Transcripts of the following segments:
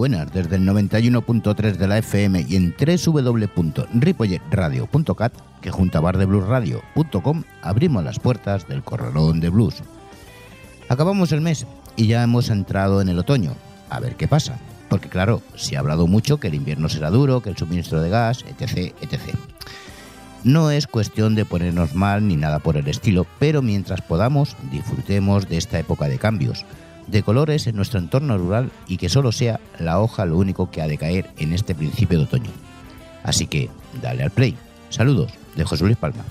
Buenas, desde el 91.3 de la FM y en www.ripolletradio.cat, que junto a bardebluesradio.com abrimos las puertas del corralón de blues. Acabamos el mes y ya hemos entrado en el otoño. A ver qué pasa. Porque claro, se ha hablado mucho que el invierno será duro, que el suministro de gas, etc., etc. No es cuestión de ponernos mal ni nada por el estilo, pero mientras podamos, disfrutemos de esta época de cambios de colores en nuestro entorno rural y que solo sea la hoja lo único que ha de caer en este principio de otoño. Así que dale al play. Saludos de José Luis Palma.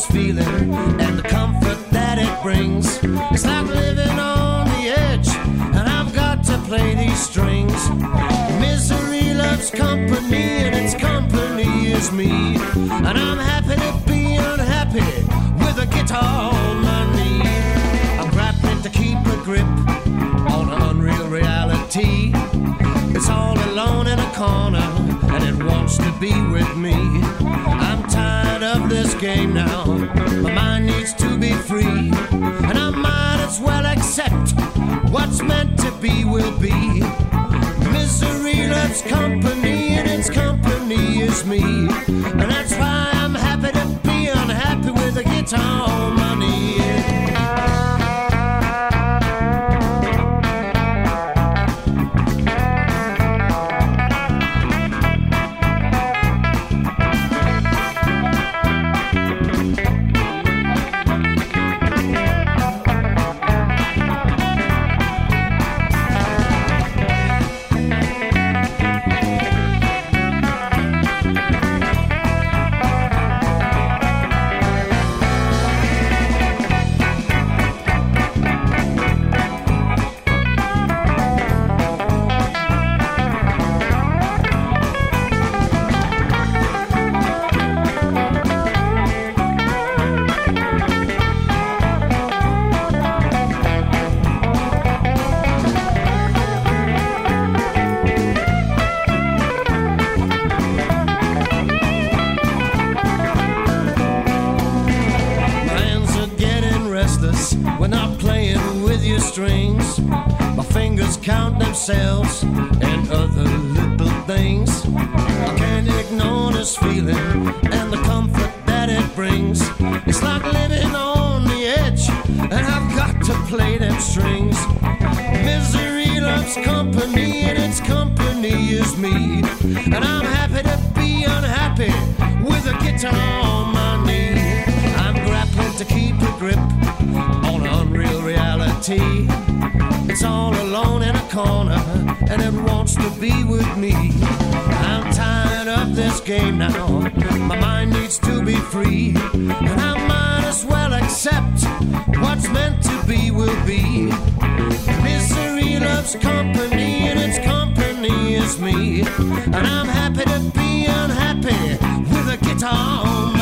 first feeling and the comfort that it brings. It's like living on the edge, and I've got to play these strings. Misery loves company, and its company is me. And I'm happy to be unhappy with a guitar on my knee. I'm grappling to keep a grip on an unreal reality. It's all alone in a corner, and it wants to be with me this game now. My mind needs to be free, and I might as well accept what's meant to be will be. Misery loves company, and its company is me, and that's why I'm happy to be unhappy with a guitar on my knee. strings. Misery loves company, and its company is me. And I'm happy to be unhappy with a guitar on my knee. I'm grappling to keep a grip on unreal reality. It's all alone in a corner, and it wants to be with me. I'm tired of this game now. My mind needs to be free, and I'm as well accept what's meant to be will be. Misery loves company, and its company is me. And I'm happy to be unhappy with a guitar.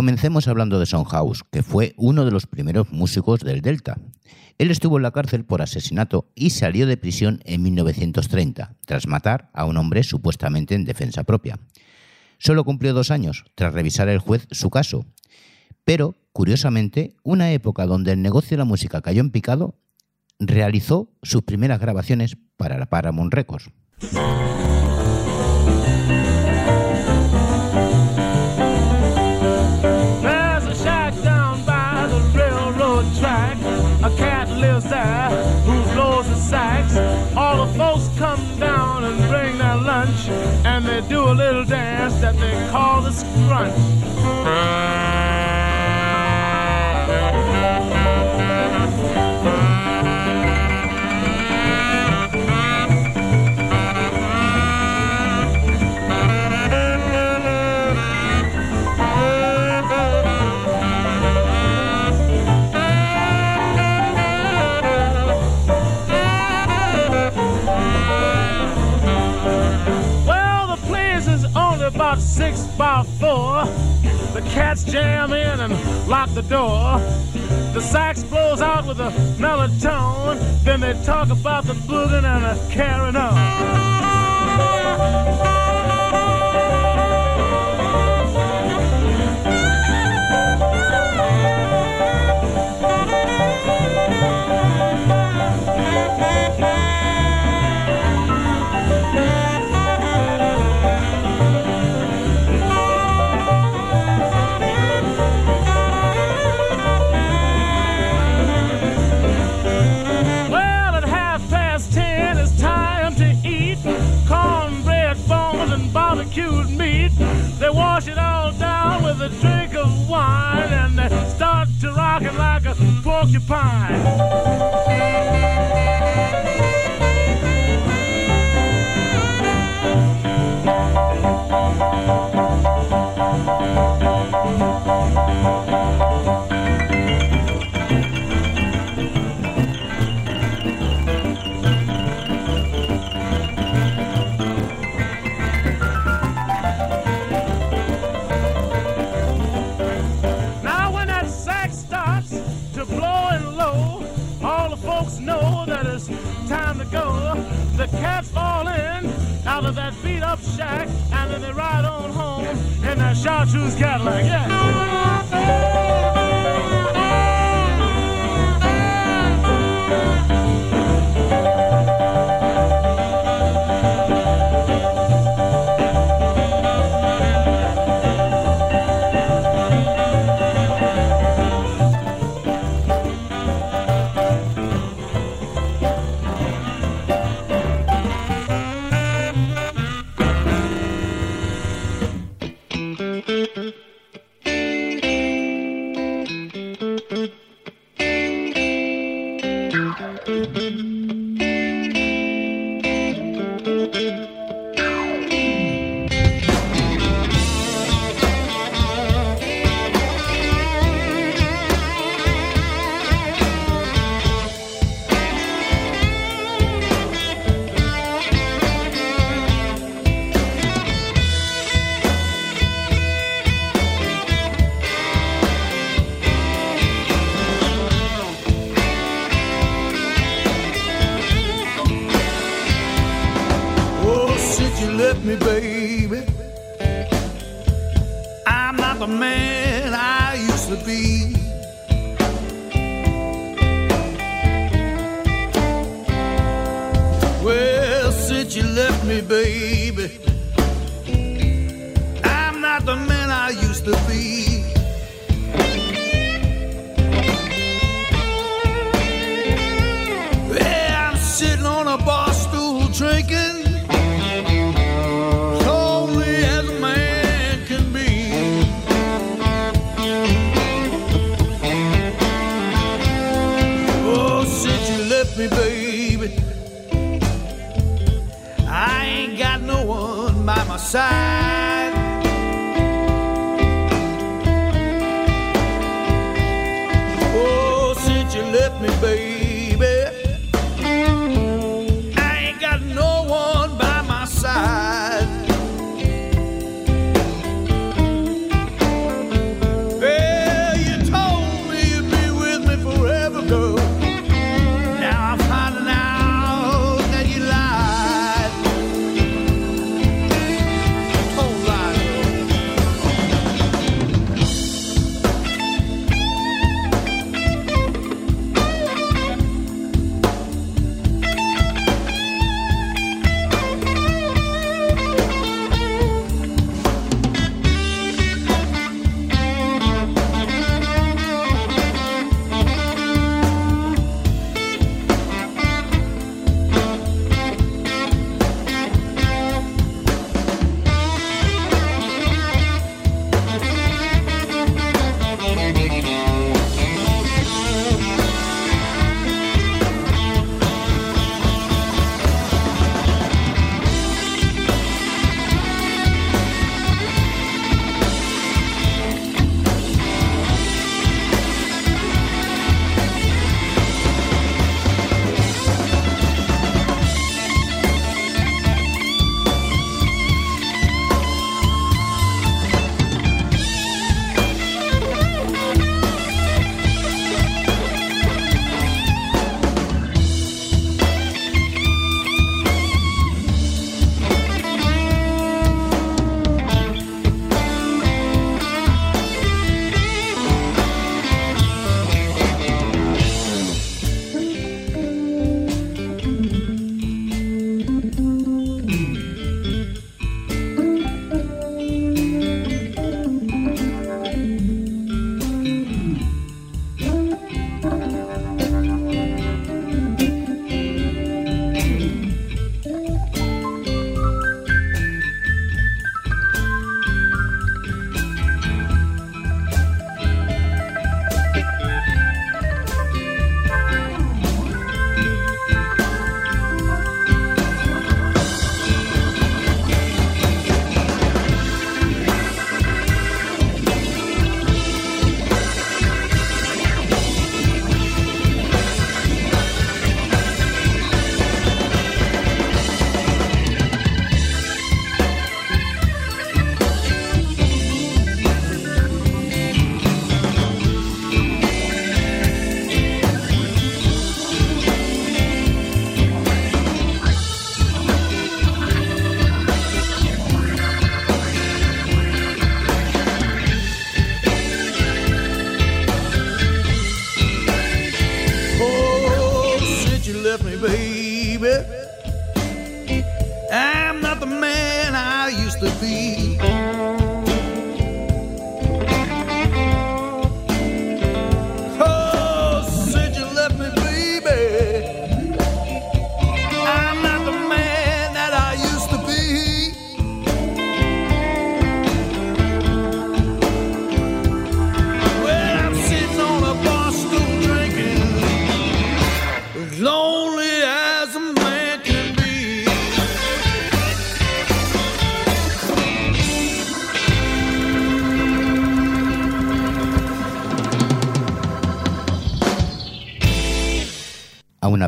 Comencemos hablando de Son House, que fue uno de los primeros músicos del Delta. Él estuvo en la cárcel por asesinato y salió de prisión en 1930, tras matar a un hombre supuestamente en defensa propia. Solo cumplió dos años, tras revisar el juez su caso. Pero, curiosamente, una época donde el negocio de la música cayó en picado, realizó sus primeras grabaciones para la Paramount Records. Call cats jam in and lock the door. The sax blows out with a mellow Then they talk about the boogin' and the carrying on. Porcupine. Chartreuse Cadillac. Yeah. with me, baby. I'm not the man I used to be. Well, since you left me, baby, I'm not the man I used to be. outside.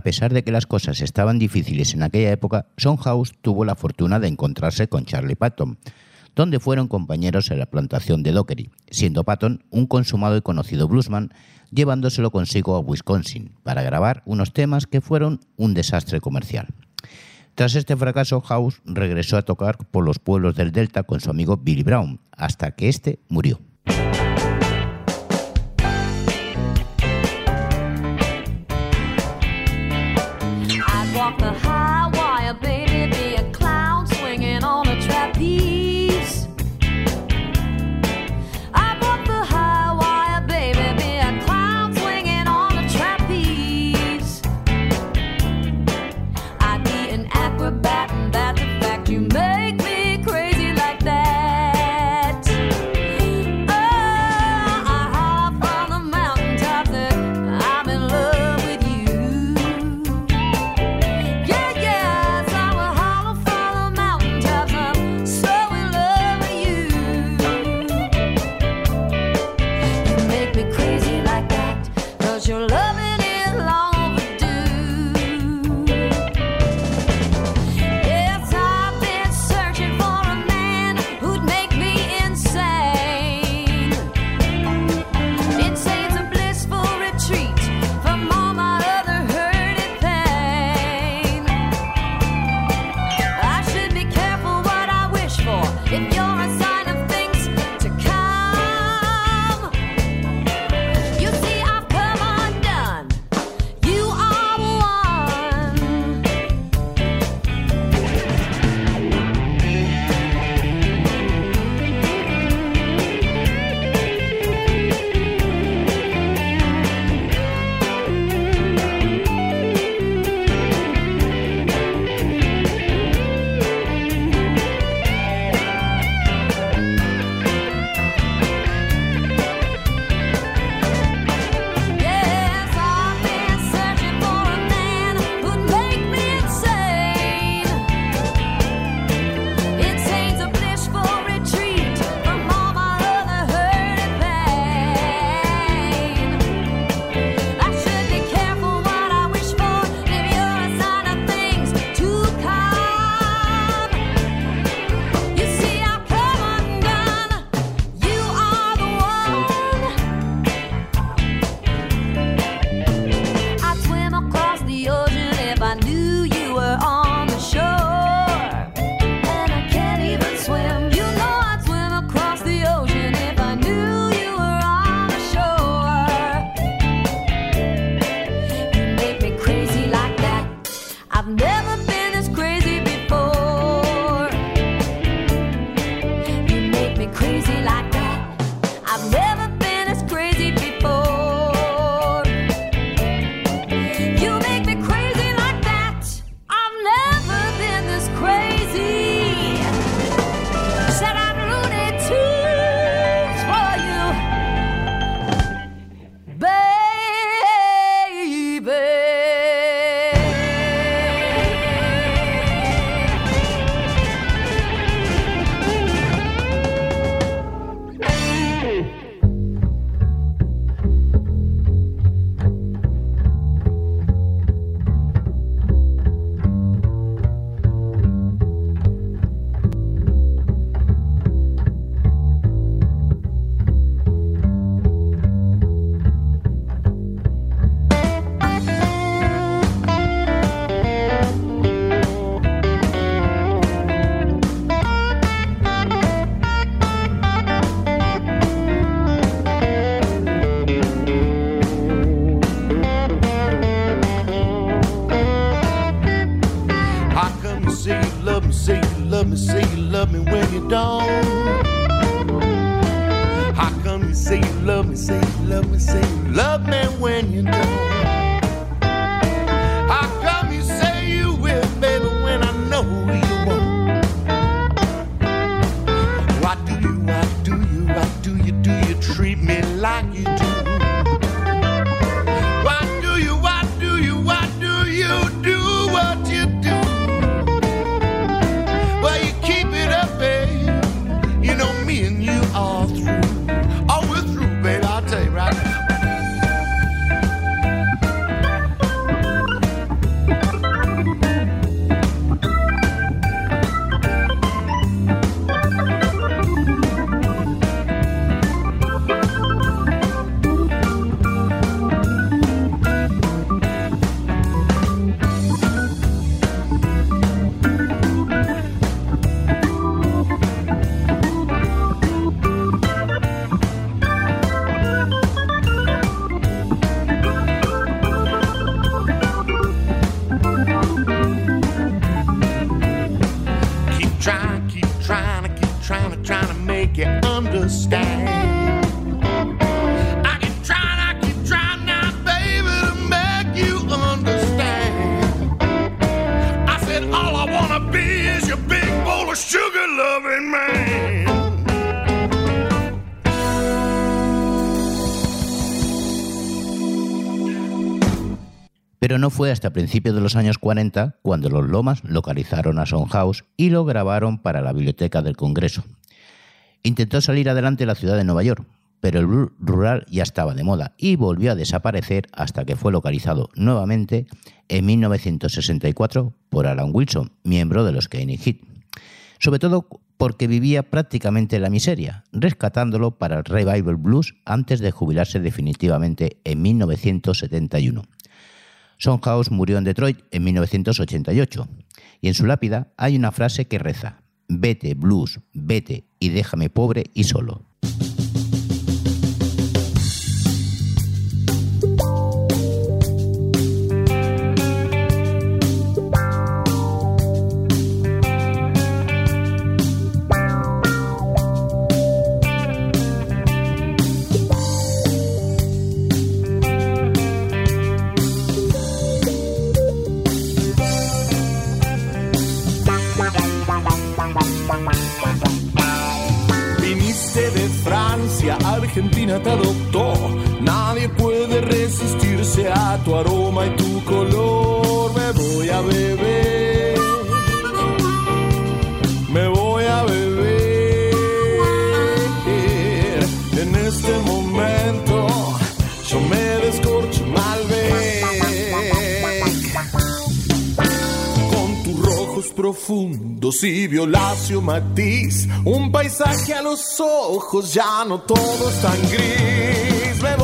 A pesar de que las cosas estaban difíciles en aquella época, House tuvo la fortuna de encontrarse con Charlie Patton, donde fueron compañeros en la plantación de Dockery, siendo Patton un consumado y conocido bluesman, llevándoselo consigo a Wisconsin para grabar unos temas que fueron un desastre comercial. Tras este fracaso, House regresó a tocar por los pueblos del Delta con su amigo Billy Brown, hasta que éste murió. love me when you don't? How come you say you love me, say you love me, say you love me when you don't? Principios de los años 40 cuando los Lomas localizaron a House y lo grabaron para la Biblioteca del Congreso. Intentó salir adelante la ciudad de Nueva York, pero el blues rural ya estaba de moda y volvió a desaparecer hasta que fue localizado nuevamente en 1964 por Alan Wilson, miembro de los Kenny Hit. Sobre todo porque vivía prácticamente en la miseria, rescatándolo para el revival blues antes de jubilarse definitivamente en 1971. House murió en Detroit en 1988 y en su lápida hay una frase que reza, vete blues, vete y déjame pobre y solo. Te adoptó. Nadie puede resistirse a tu aroma y tu color. Me voy a beber. Profundos y violáceo matiz. Un paisaje a los ojos, ya no todo es tan gris. Me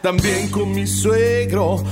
también con mi suegro.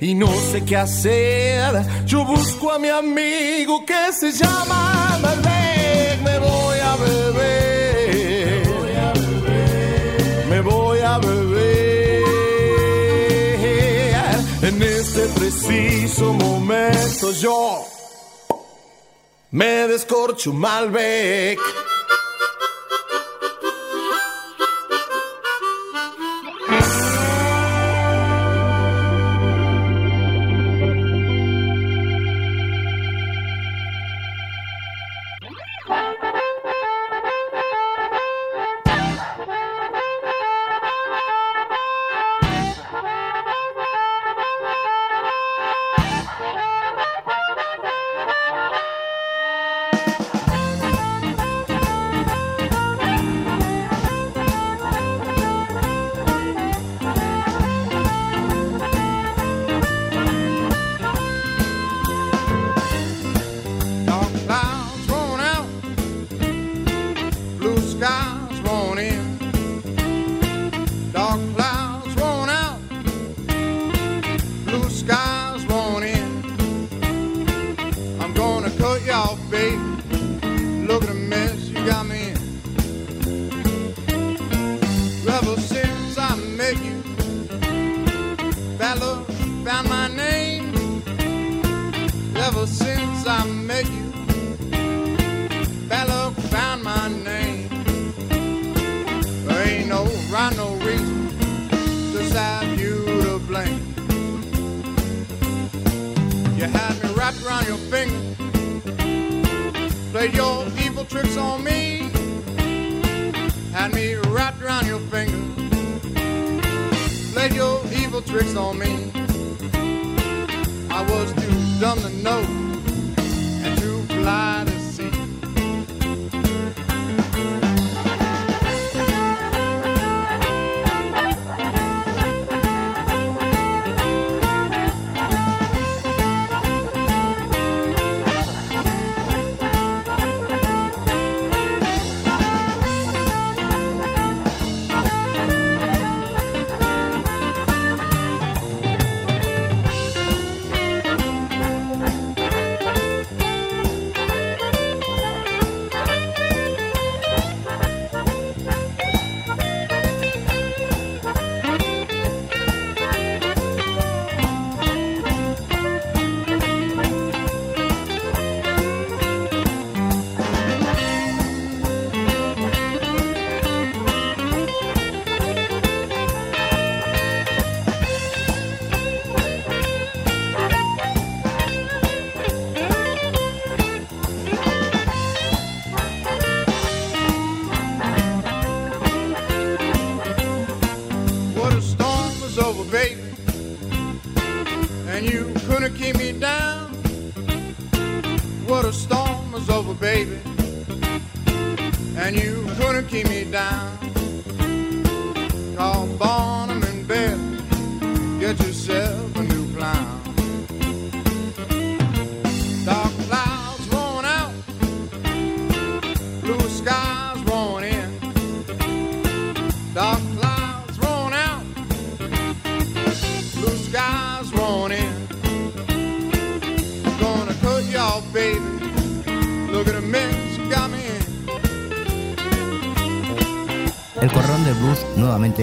Y no sé qué hacer. Yo busco a mi amigo que se llama Malbec. Me voy a beber. Me voy a beber. Me voy a beber. En este preciso momento yo me descorcho Malbec.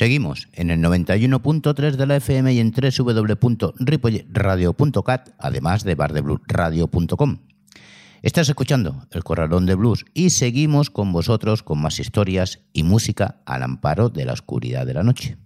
Seguimos en el 91.3 de la FM y en www.ripoyradio.cat, además de bardebluesradio.com. Estás escuchando El Corralón de Blues y seguimos con vosotros con más historias y música al amparo de la oscuridad de la noche.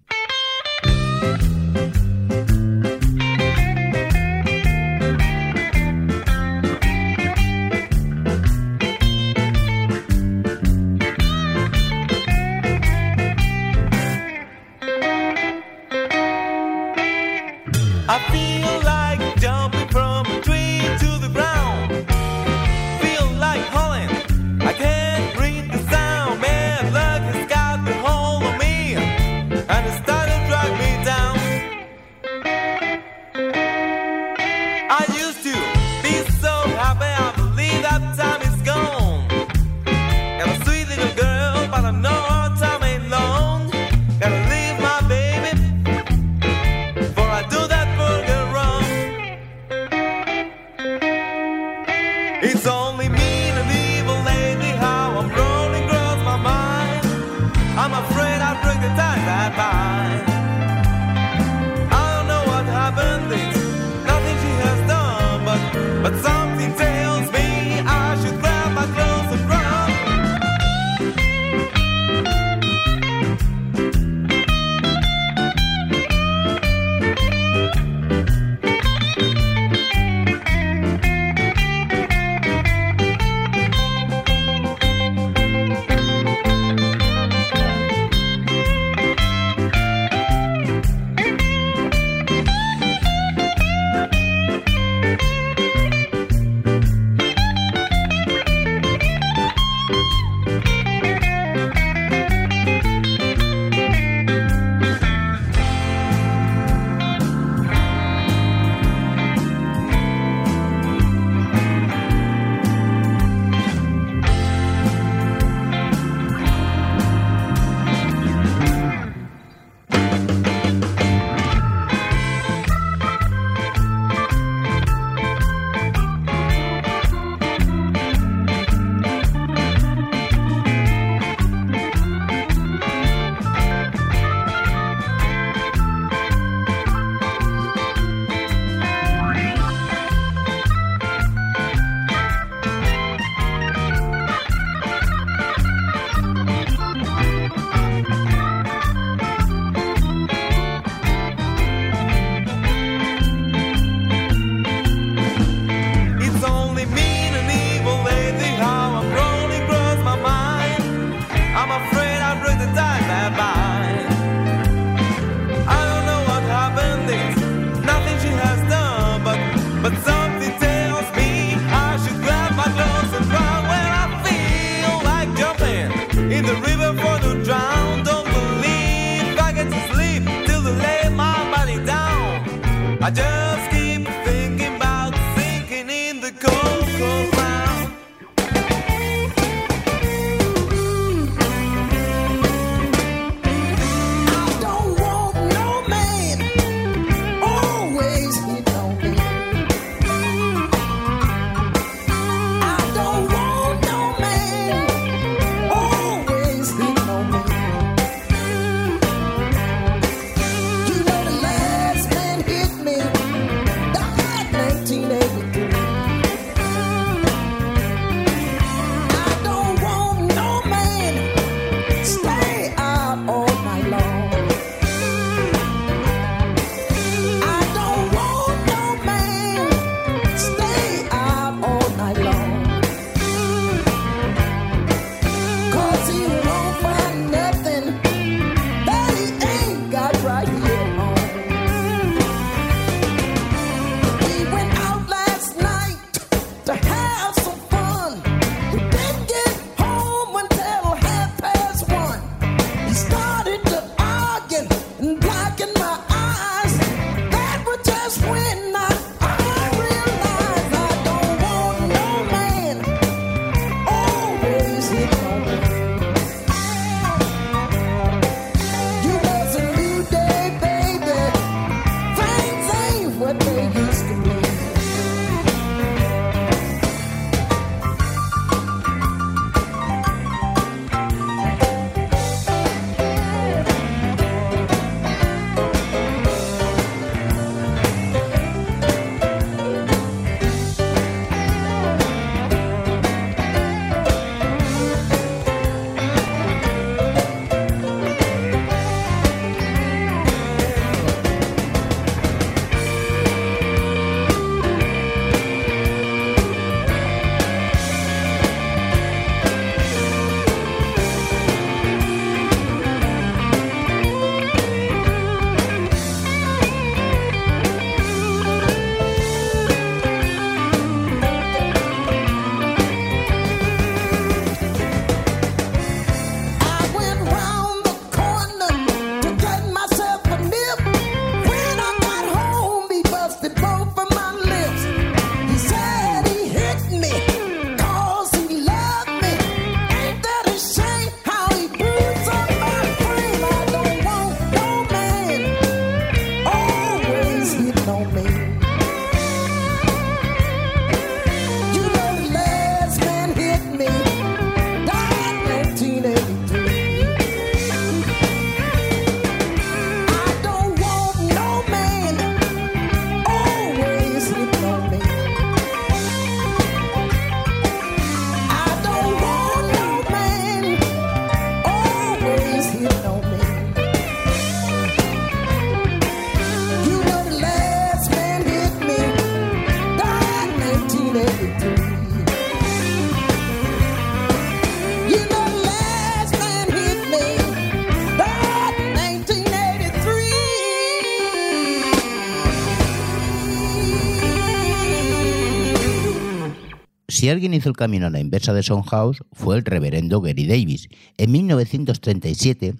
Si alguien hizo el camino a la inversa de House fue el reverendo Gary Davis, en 1937,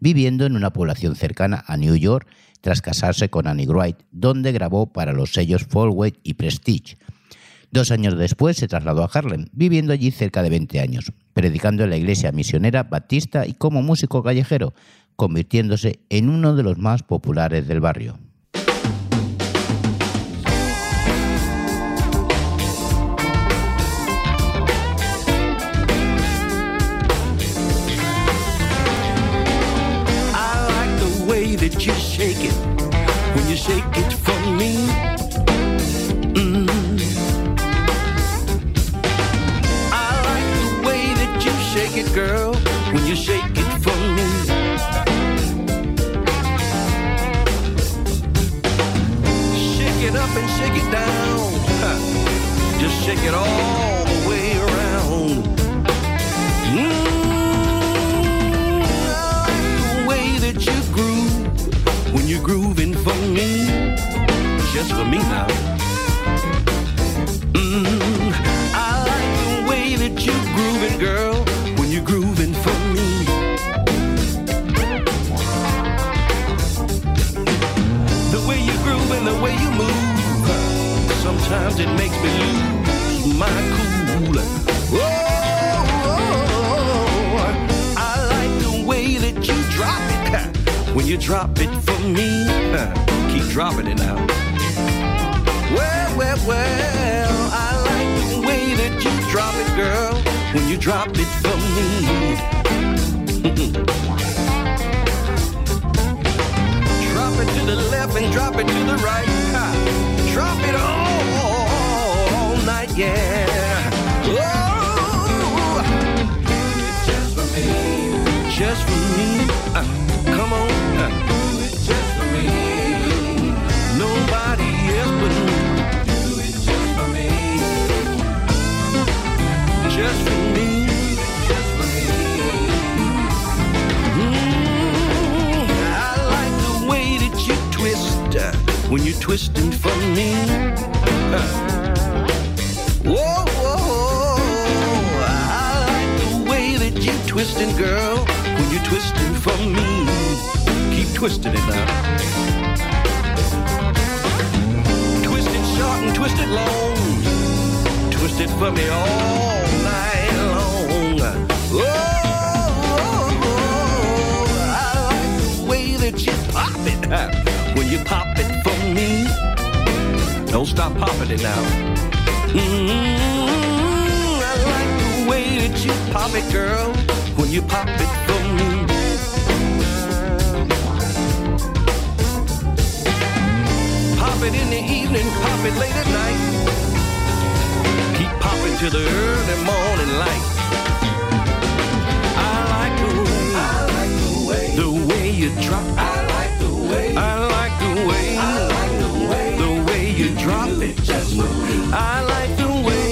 viviendo en una población cercana a New York tras casarse con Annie Wright, donde grabó para los sellos Folway y Prestige. Dos años después se trasladó a Harlem, viviendo allí cerca de 20 años, predicando en la iglesia misionera baptista y como músico callejero, convirtiéndose en uno de los más populares del barrio. That you shake it when you shake it for me. Mm. I like the way that you shake it, girl, when you shake it for me. Shake it up and shake it down. Just shake it all just for me now. Mm, I like the way that you grooving, girl, when you grooving for me. The way you groove and the way you move, sometimes it makes me lose my cool. Whoa, whoa, whoa. I like the way that you drop it when you drop it for me. Keep dropping it now well, well. I like the way that you drop it, girl, when you drop it for me. drop it to the left and drop it to the right. Drop it all, all night, yeah. Oh. Just twisted it now. Twisted short and twisted long. Twisted for me all night long. Oh, oh, oh, I like the way that you pop it. When you pop it for me. Don't stop popping it now. Mm-hmm. I like the way that you pop it, girl. When you pop it for me. Pop it in the evening, pop it late at night. Keep popping till the early morning light. I like the way, I like the way, the way you drop. I like the way, I like the way, I like the way, the way you drop it. Just I like the way.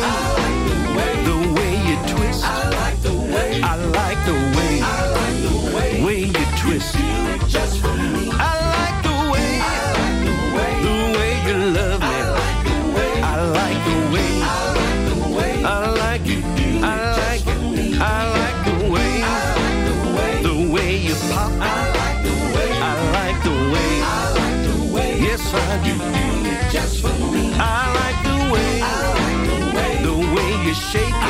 I. You do it just for me. I like the way, I like the way, the way you shake. I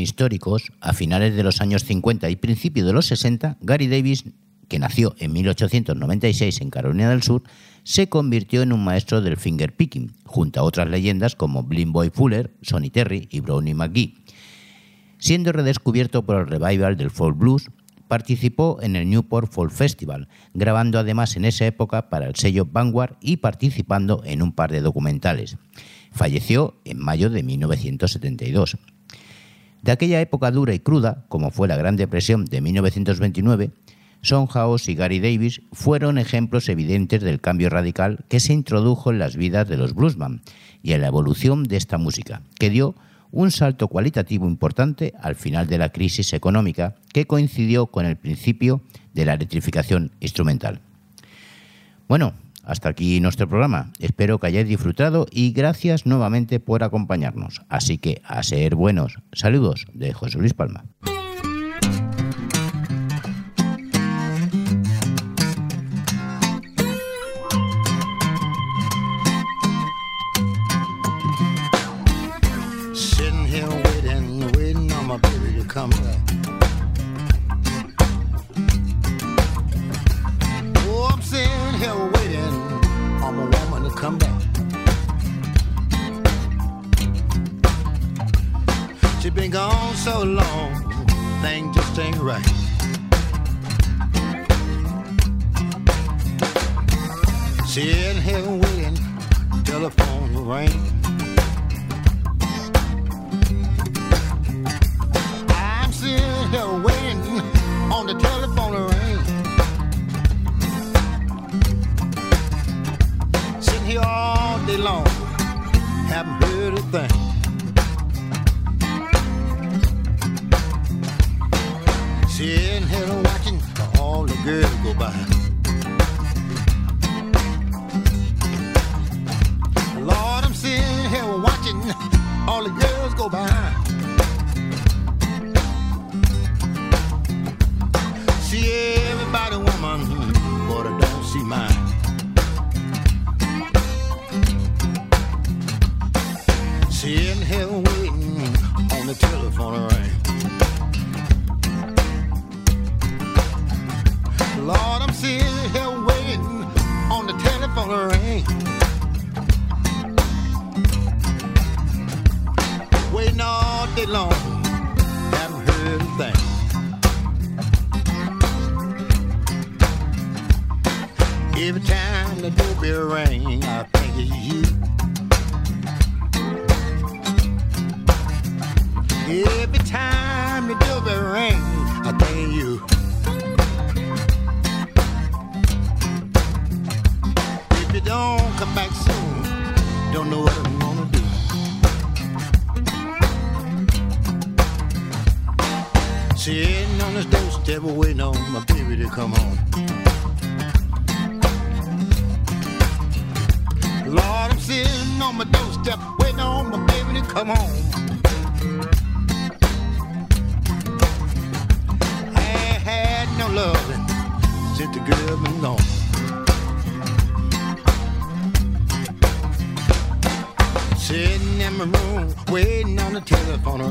históricos, a finales de los años 50 y principios de los 60, Gary Davis, que nació en 1896 en Carolina del Sur, se convirtió en un maestro del fingerpicking, junto a otras leyendas como Blind Boy Fuller, Sonny Terry y Brownie McGee. Siendo redescubierto por el revival del folk blues, participó en el Newport Folk Festival, grabando además en esa época para el sello Vanguard y participando en un par de documentales. Falleció en mayo de 1972. De aquella época dura y cruda, como fue la Gran Depresión de 1929, Son House y Gary Davis fueron ejemplos evidentes del cambio radical que se introdujo en las vidas de los bluesman y en la evolución de esta música, que dio un salto cualitativo importante al final de la crisis económica que coincidió con el principio de la electrificación instrumental. Bueno, hasta aquí nuestro programa. Espero que hayáis disfrutado y gracias nuevamente por acompañarnos. Así que a ser buenos. Saludos de José Luis Palma. She been gone so long, thing just ain't right. Sitting here waiting, telephone ring. I'm sitting here waiting on the telephone ring. Sitting here all day long, haven't heard a thing. The go by.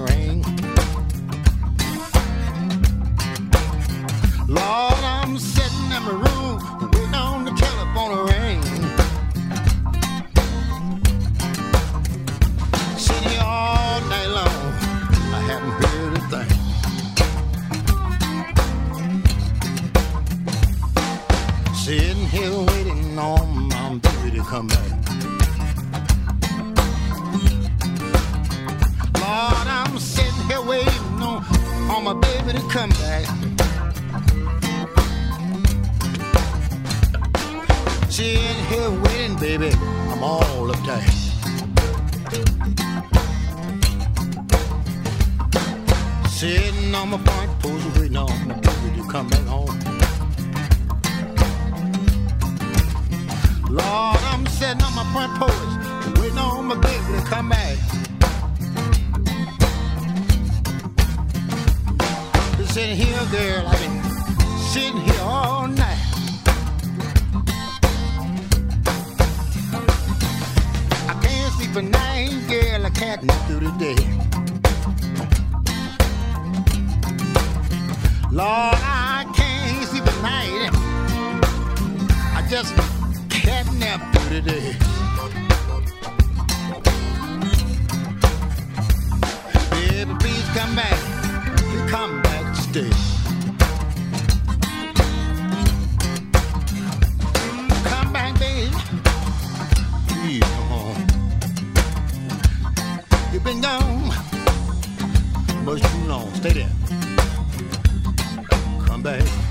Ring. Lord, I'm sitting in my room waiting on the telephone to ring. Sitting here all night long, I haven't heard a thing. Sitting here waiting on my baby to come back. To come back. Sitting here waiting, baby, I'm all uptight. Sitting on my front porch waiting on my baby to come back home. Lord, I'm sitting on my front porch waiting on my baby to come back. sitting here, girl. I've been sitting here all night. I can't sleep at night, girl. I can't sleep through the day. Lord, I can't sleep at night. I just can't nap through the day. Baby, please come back. You come back birthday. Come back, babe. Please come on. You've been gone much too long. Stay there. Come back.